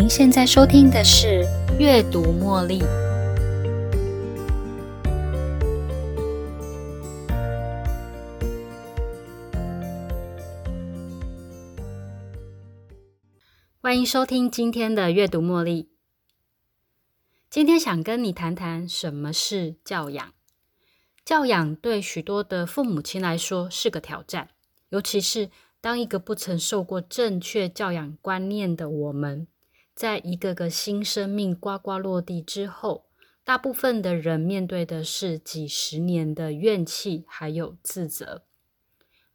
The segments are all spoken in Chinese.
您现在收听的是《阅读茉莉》。欢迎收听今天的《阅读茉莉》。今天想跟你谈谈什么是教养。教养对许多的父母亲来说是个挑战，尤其是当一个不曾受过正确教养观念的我们，在一个个新生命呱呱落地之后，大部分的人面对的是几十年的怨气还有自责，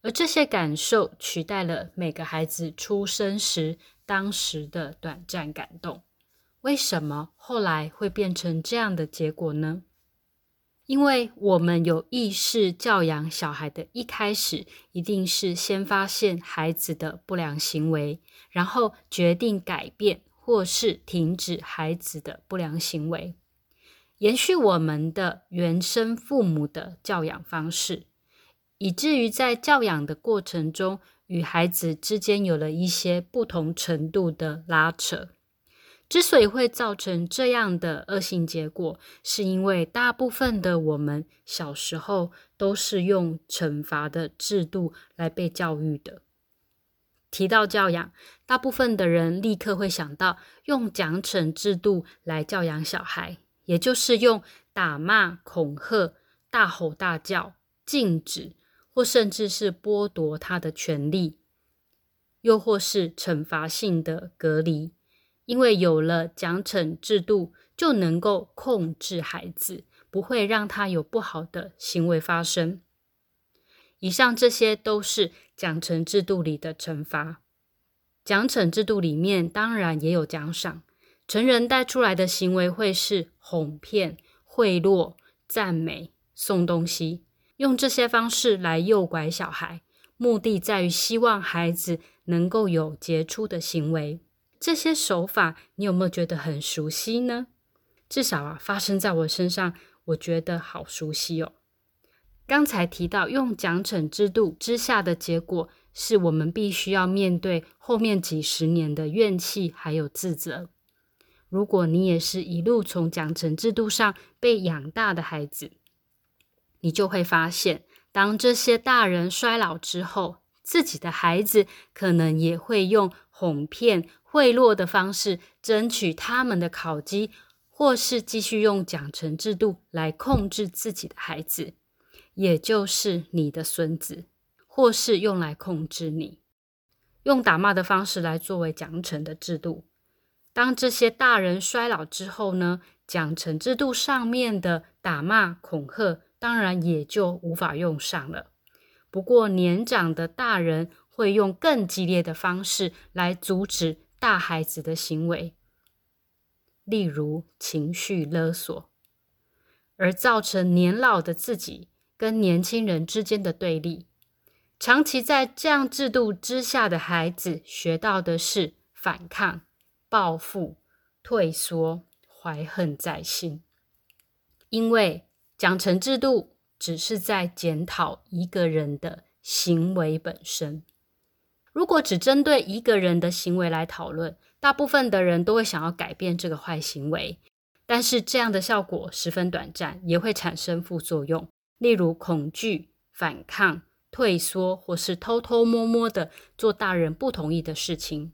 而这些感受取代了每个孩子出生时当时的短暂感动。为什么后来会变成这样的结果呢？因为我们有意识教养小孩的一开始，一定是先发现孩子的不良行为，然后决定改变或是停止孩子的不良行为，延续我们的原生父母的教养方式，以至于在教养的过程中，与孩子之间有了一些不同程度的拉扯。之所以会造成这样的恶性结果，是因为大部分的我们小时候都是用惩罚的制度来被教育的。提到教养，大部分的人立刻会想到用奖惩制度来教养小孩，也就是用打骂、恐吓、大吼大叫、禁止，或甚至是剥夺他的权利，又或是惩罚性的隔离。因为有了奖惩制度，就能够控制孩子，不会让他有不好的行为发生。以上这些都是奖惩制度里的惩罚。奖惩制度里面当然也有奖赏。成人带出来的行为会是哄骗、贿赂、赞美、送东西，用这些方式来诱拐小孩，目的在于希望孩子能够有杰出的行为。这些手法，你有没有觉得很熟悉呢？至少啊，发生在我身上，我觉得好熟悉哦。刚才提到用奖惩制度之下的结果，是我们必须要面对后面几十年的怨气还有自责。如果你也是一路从奖惩制度上被养大的孩子，你就会发现，当这些大人衰老之后，自己的孩子可能也会用哄骗。贿赂的方式争取他们的考绩，或是继续用奖惩制度来控制自己的孩子，也就是你的孙子，或是用来控制你，用打骂的方式来作为奖惩的制度。当这些大人衰老之后呢，奖惩制度上面的打骂恐吓，当然也就无法用上了。不过年长的大人会用更激烈的方式来阻止。大孩子的行为，例如情绪勒索，而造成年老的自己跟年轻人之间的对立。长期在这样制度之下的孩子，学到的是反抗、报复、退缩、怀恨在心。因为奖惩制度只是在检讨一个人的行为本身。如果只针对一个人的行为来讨论，大部分的人都会想要改变这个坏行为，但是这样的效果十分短暂，也会产生副作用，例如恐惧、反抗、退缩，或是偷偷摸摸的做大人不同意的事情。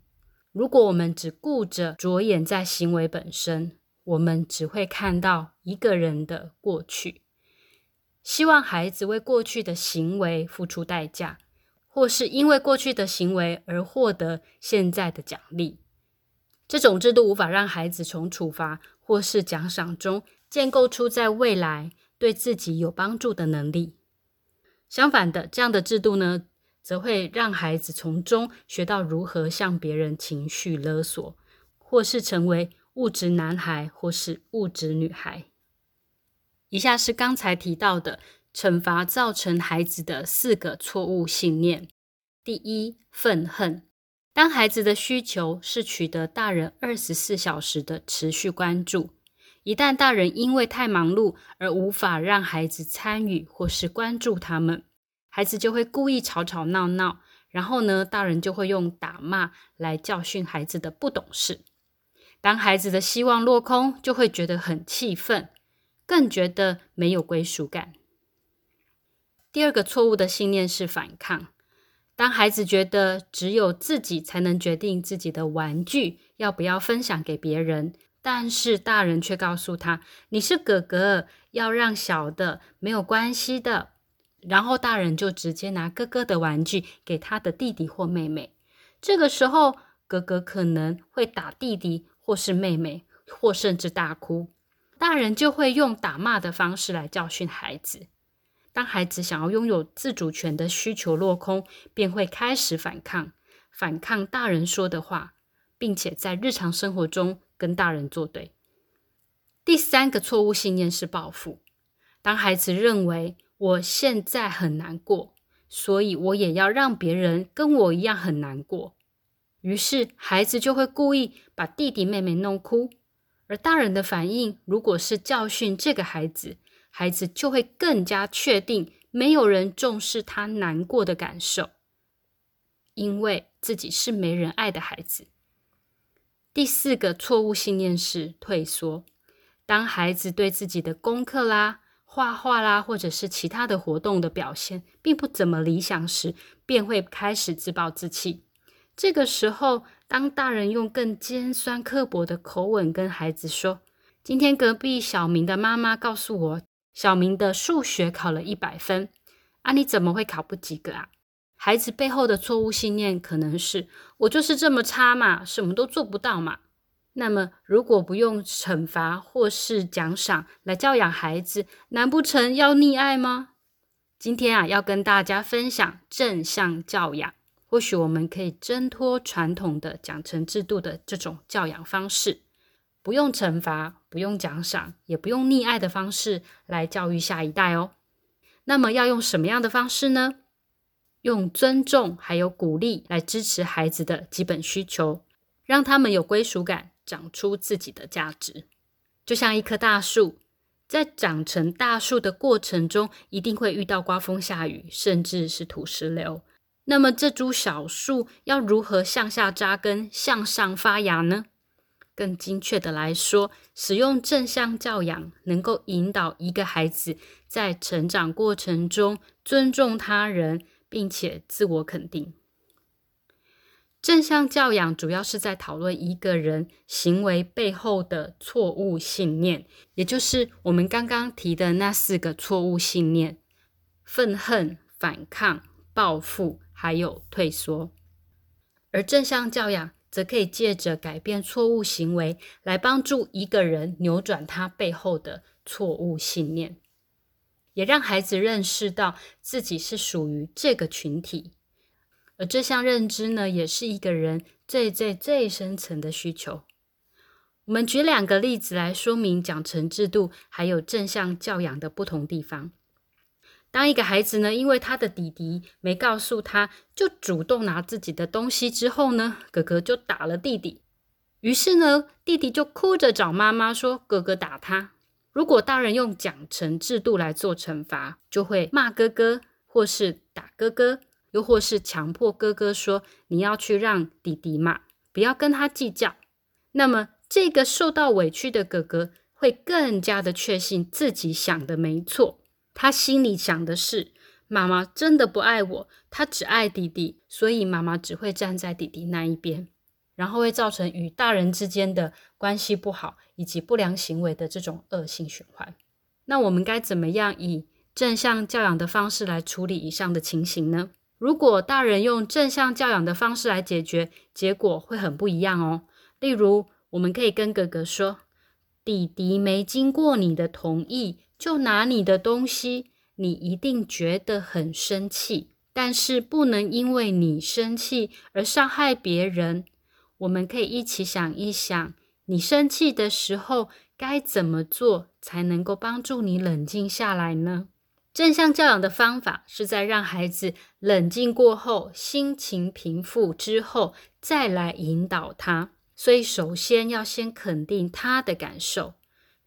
如果我们只顾着着眼在行为本身，我们只会看到一个人的过去，希望孩子为过去的行为付出代价。或是因为过去的行为而获得现在的奖励，这种制度无法让孩子从处罚或是奖赏中建构出在未来对自己有帮助的能力。相反的，这样的制度呢，则会让孩子从中学到如何向别人情绪勒索，或是成为物质男孩或是物质女孩。以下是刚才提到的。惩罚造成孩子的四个错误信念：第一，愤恨。当孩子的需求是取得大人二十四小时的持续关注，一旦大人因为太忙碌而无法让孩子参与或是关注他们，孩子就会故意吵吵闹闹，然后呢，大人就会用打骂来教训孩子的不懂事。当孩子的希望落空，就会觉得很气愤，更觉得没有归属感。第二个错误的信念是反抗。当孩子觉得只有自己才能决定自己的玩具要不要分享给别人，但是大人却告诉他：“你是哥哥，要让小的，没有关系的。”然后大人就直接拿哥哥的玩具给他的弟弟或妹妹。这个时候，哥哥可能会打弟弟，或是妹妹，或甚至大哭。大人就会用打骂的方式来教训孩子。当孩子想要拥有自主权的需求落空，便会开始反抗，反抗大人说的话，并且在日常生活中跟大人作对。第三个错误信念是报复。当孩子认为我现在很难过，所以我也要让别人跟我一样很难过，于是孩子就会故意把弟弟妹妹弄哭。而大人的反应，如果是教训这个孩子。孩子就会更加确定，没有人重视他难过的感受，因为自己是没人爱的孩子。第四个错误信念是退缩。当孩子对自己的功课啦、画画啦，或者是其他的活动的表现并不怎么理想时，便会开始自暴自弃。这个时候，当大人用更尖酸刻薄的口吻跟孩子说：“今天隔壁小明的妈妈告诉我。”小明的数学考了一百分，啊，你怎么会考不及格啊？孩子背后的错误信念可能是我就是这么差嘛，什么都做不到嘛。那么，如果不用惩罚或是奖赏来教养孩子，难不成要溺爱吗？今天啊，要跟大家分享正向教养，或许我们可以挣脱传统的奖惩制度的这种教养方式。不用惩罚，不用奖赏，也不用溺爱的方式来教育下一代哦。那么要用什么样的方式呢？用尊重还有鼓励来支持孩子的基本需求，让他们有归属感，长出自己的价值。就像一棵大树，在长成大树的过程中，一定会遇到刮风下雨，甚至是土石流。那么这株小树要如何向下扎根，向上发芽呢？更精确的来说，使用正向教养，能够引导一个孩子在成长过程中尊重他人，并且自我肯定。正向教养主要是在讨论一个人行为背后的错误信念，也就是我们刚刚提的那四个错误信念：愤恨、反抗、报复，还有退缩。而正向教养。则可以借着改变错误行为，来帮助一个人扭转他背后的错误信念，也让孩子认识到自己是属于这个群体。而这项认知呢，也是一个人最最最深层的需求。我们举两个例子来说明奖惩制度还有正向教养的不同地方。当一个孩子呢，因为他的弟弟没告诉他，就主动拿自己的东西之后呢，哥哥就打了弟弟。于是呢，弟弟就哭着找妈妈说：“哥哥打他。”如果大人用奖惩制度来做惩罚，就会骂哥哥，或是打哥哥，又或是强迫哥哥说：“你要去让弟弟骂，不要跟他计较。”那么，这个受到委屈的哥哥会更加的确信自己想的没错。他心里想的是，妈妈真的不爱我，她只爱弟弟，所以妈妈只会站在弟弟那一边，然后会造成与大人之间的关系不好，以及不良行为的这种恶性循环。那我们该怎么样以正向教养的方式来处理以上的情形呢？如果大人用正向教养的方式来解决，结果会很不一样哦。例如，我们可以跟哥哥说：“弟弟没经过你的同意。”就拿你的东西，你一定觉得很生气，但是不能因为你生气而伤害别人。我们可以一起想一想，你生气的时候该怎么做才能够帮助你冷静下来呢？正向教养的方法是在让孩子冷静过后，心情平复之后，再来引导他。所以，首先要先肯定他的感受。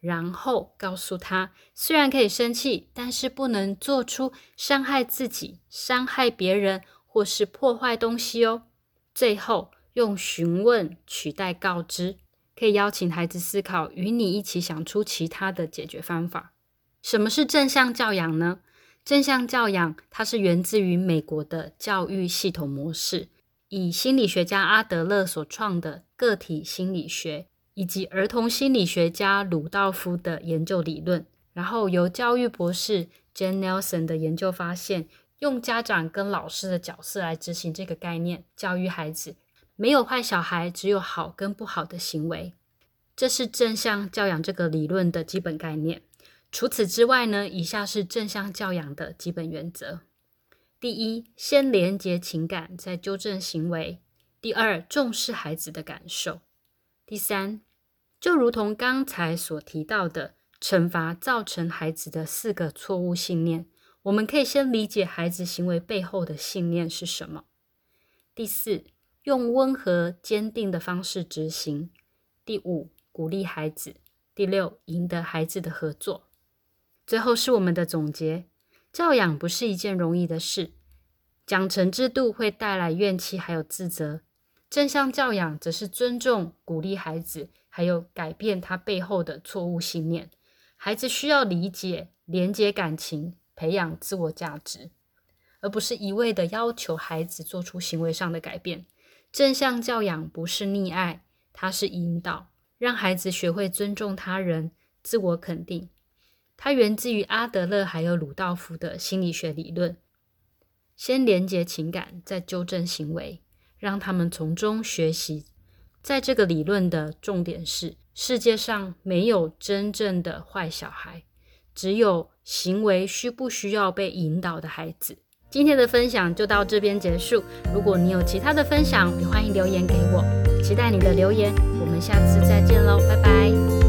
然后告诉他，虽然可以生气，但是不能做出伤害自己、伤害别人或是破坏东西哦。最后用询问取代告知，可以邀请孩子思考，与你一起想出其他的解决方法。什么是正向教养呢？正向教养它是源自于美国的教育系统模式，以心理学家阿德勒所创的个体心理学，以及儿童心理学家鲁道夫的研究理论，然后由教育博士 Jane Nelson 的研究发现，用家长跟老师的角色来执行这个概念，教育孩子。没有坏小孩，只有好跟不好的行为。这是正向教养这个理论的基本概念。除此之外呢，以下是正向教养的基本原则：第一，先连接情感，再纠正行为；第二，重视孩子的感受；第三，就如同刚才所提到的，惩罚造成孩子的四个错误信念，我们可以先理解孩子行为背后的信念是什么；第四。用温和坚定的方式执行。第五，鼓励孩子。第六，赢得孩子的合作。最后是我们的总结：教养不是一件容易的事，奖惩制度会带来怨气还有自责。正向教养则是尊重、鼓励孩子，还有改变他背后的错误信念。孩子需要理解、连接感情、培养自我价值，而不是一味的要求孩子做出行为上的改变。正向教养不是溺爱，它是引导，让孩子学会尊重他人、自我肯定。它源自于阿德勒还有鲁道夫的心理学理论，先连接情感，再纠正行为，让他们从中学习。在这个理论的重点是，世界上没有真正的坏小孩，只有行为需不需要被引导的孩子。今天的分享就到这边结束。如果你有其他的分享，也欢迎留言给我，期待你的留言。我们下次再见喽，拜拜。